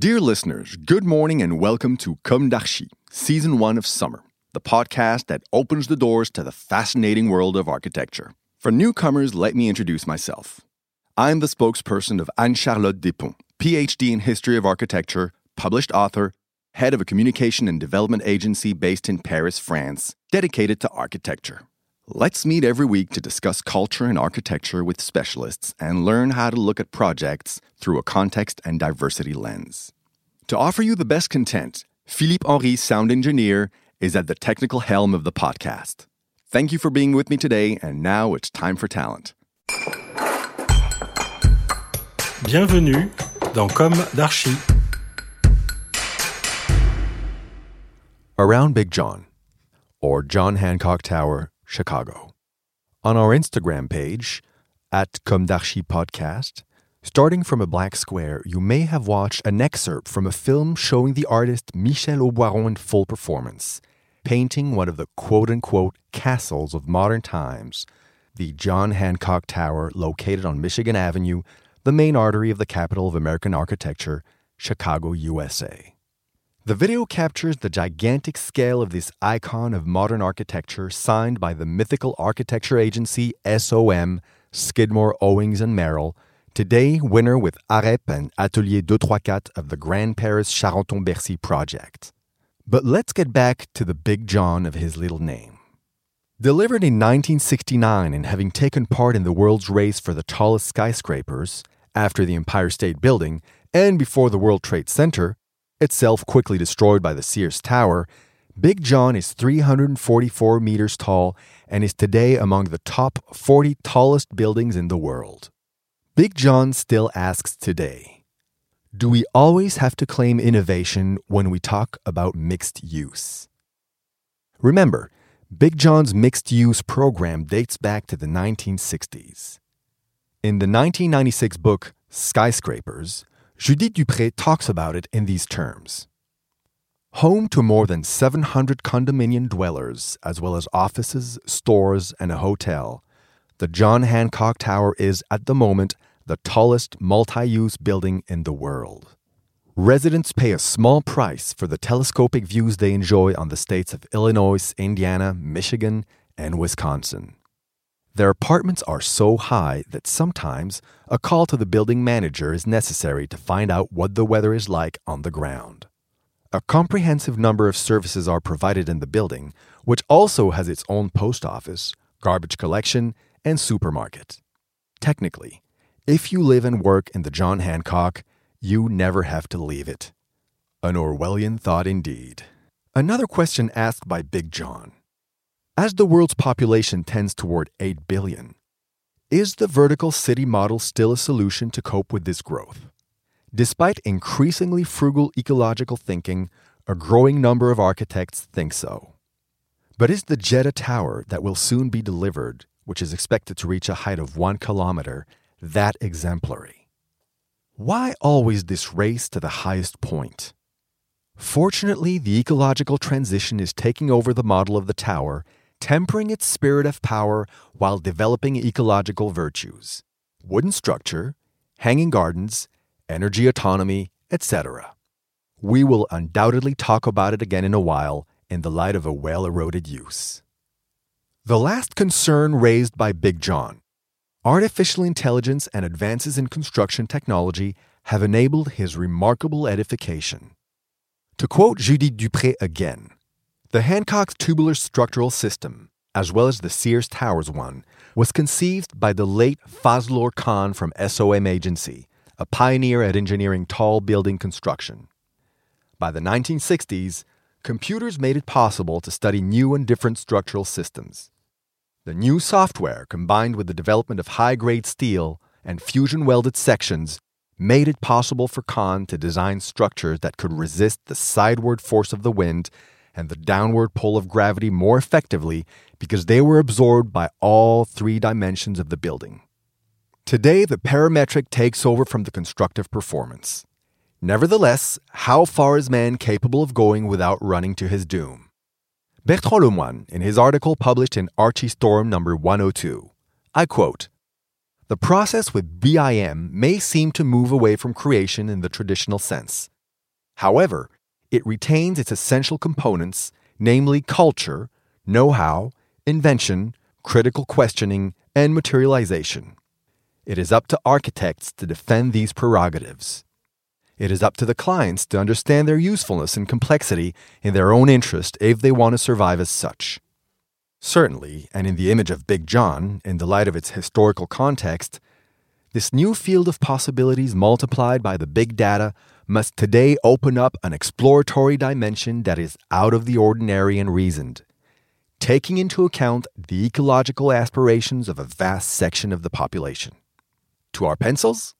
Dear listeners, good morning and welcome to Comme d'Archi, Season 1 of Summer, the podcast that opens the doors to the fascinating world of architecture. For newcomers, let me introduce myself. I'm the spokesperson of Anne-Charlotte Despont, PhD in History of Architecture, published author, head of a communication and development agency based in Paris, France, dedicated to architecture. Let's meet every week to discuss culture and architecture with specialists and learn how to look at projects through a context and diversity lens. To offer you the best content, Philippe Henry, sound engineer, is at the technical helm of the podcast. Thank you for being with me today, and now it's time for talent. Bienvenue dans Comme d'Archi. Around Big John, or John Hancock Tower, Chicago. On our Instagram page, at Comme Podcast, starting from a black square, you may have watched an excerpt from a film showing the artist Michel Auboiron in full performance, painting one of the quote unquote castles of modern times, the John Hancock Tower located on Michigan Avenue, the main artery of the capital of American architecture, Chicago, USA. The video captures the gigantic scale of this icon of modern architecture signed by the mythical architecture agency SOM, Skidmore, Owings and Merrill, today winner with AREP and Atelier 234 of the Grand Paris Charenton-Bercy project. But let's get back to the Big John of his little name. Delivered in 1969 and having taken part in the world's race for the tallest skyscrapers, after the Empire State Building and before the World Trade Center, itself quickly destroyed by the Sears Tower, Big John is 344 meters tall and is today among the top 40 tallest buildings in the world. Big John still asks today Do we always have to claim innovation when we talk about mixed use? Remember, Big John's mixed use program dates back to the 1960s. In the 1996 book Skyscrapers, Judith Dupré talks about it in these terms. Home to more than 700 condominium dwellers, as well as offices, stores, and a hotel, the John Hancock Tower is, at the moment, the tallest multi use building in the world. Residents pay a small price for the telescopic views they enjoy on the states of Illinois, Indiana, Michigan, and Wisconsin. Their apartments are so high that sometimes a call to the building manager is necessary to find out what the weather is like on the ground. A comprehensive number of services are provided in the building, which also has its own post office, garbage collection, and supermarket. Technically, if you live and work in the John Hancock, you never have to leave it. An Orwellian thought indeed. Another question asked by Big John As the world's population tends toward 8 billion, is the vertical city model still a solution to cope with this growth? Despite increasingly frugal ecological thinking, a growing number of architects think so. But is the Jeddah Tower that will soon be delivered, which is expected to reach a height of one kilometer, that exemplary? Why always this race to the highest point? Fortunately, the ecological transition is taking over the model of the tower, tempering its spirit of power while developing ecological virtues wooden structure, hanging gardens, energy autonomy, etc. We will undoubtedly talk about it again in a while in the light of a well eroded use. The last concern raised by Big John artificial intelligence and advances in construction technology have enabled his remarkable edification. To quote Judith Dupré again, the Hancock's tubular structural system, as well as the Sears Towers one, was conceived by the late Fazlur Khan from SOM Agency, a pioneer at engineering tall building construction. By the 1960s, computers made it possible to study new and different structural systems. The new software, combined with the development of high grade steel and fusion welded sections, made it possible for Khan to design structures that could resist the sideward force of the wind and the downward pull of gravity more effectively because they were absorbed by all three dimensions of the building. Today, the parametric takes over from the constructive performance. Nevertheless, how far is man capable of going without running to his doom? Bertrand Lemoine, in his article published in Archistorm number 102, I quote The process with BIM may seem to move away from creation in the traditional sense. However, it retains its essential components, namely culture, know how, invention, critical questioning, and materialization. It is up to architects to defend these prerogatives. It is up to the clients to understand their usefulness and complexity in their own interest if they want to survive as such. Certainly, and in the image of Big John, in the light of its historical context, this new field of possibilities multiplied by the big data must today open up an exploratory dimension that is out of the ordinary and reasoned, taking into account the ecological aspirations of a vast section of the population. To our pencils?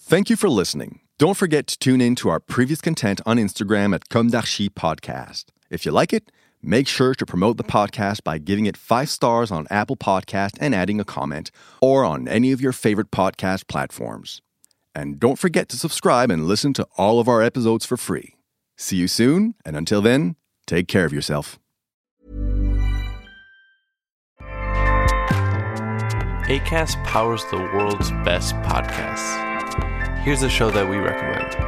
Thank you for listening. Don't forget to tune in to our previous content on Instagram at Comme d'Archi Podcast. If you like it, make sure to promote the podcast by giving it five stars on Apple Podcast and adding a comment, or on any of your favorite podcast platforms. And don't forget to subscribe and listen to all of our episodes for free. See you soon, and until then, take care of yourself. ACAST powers the world's best podcasts. Here's a show that we recommend.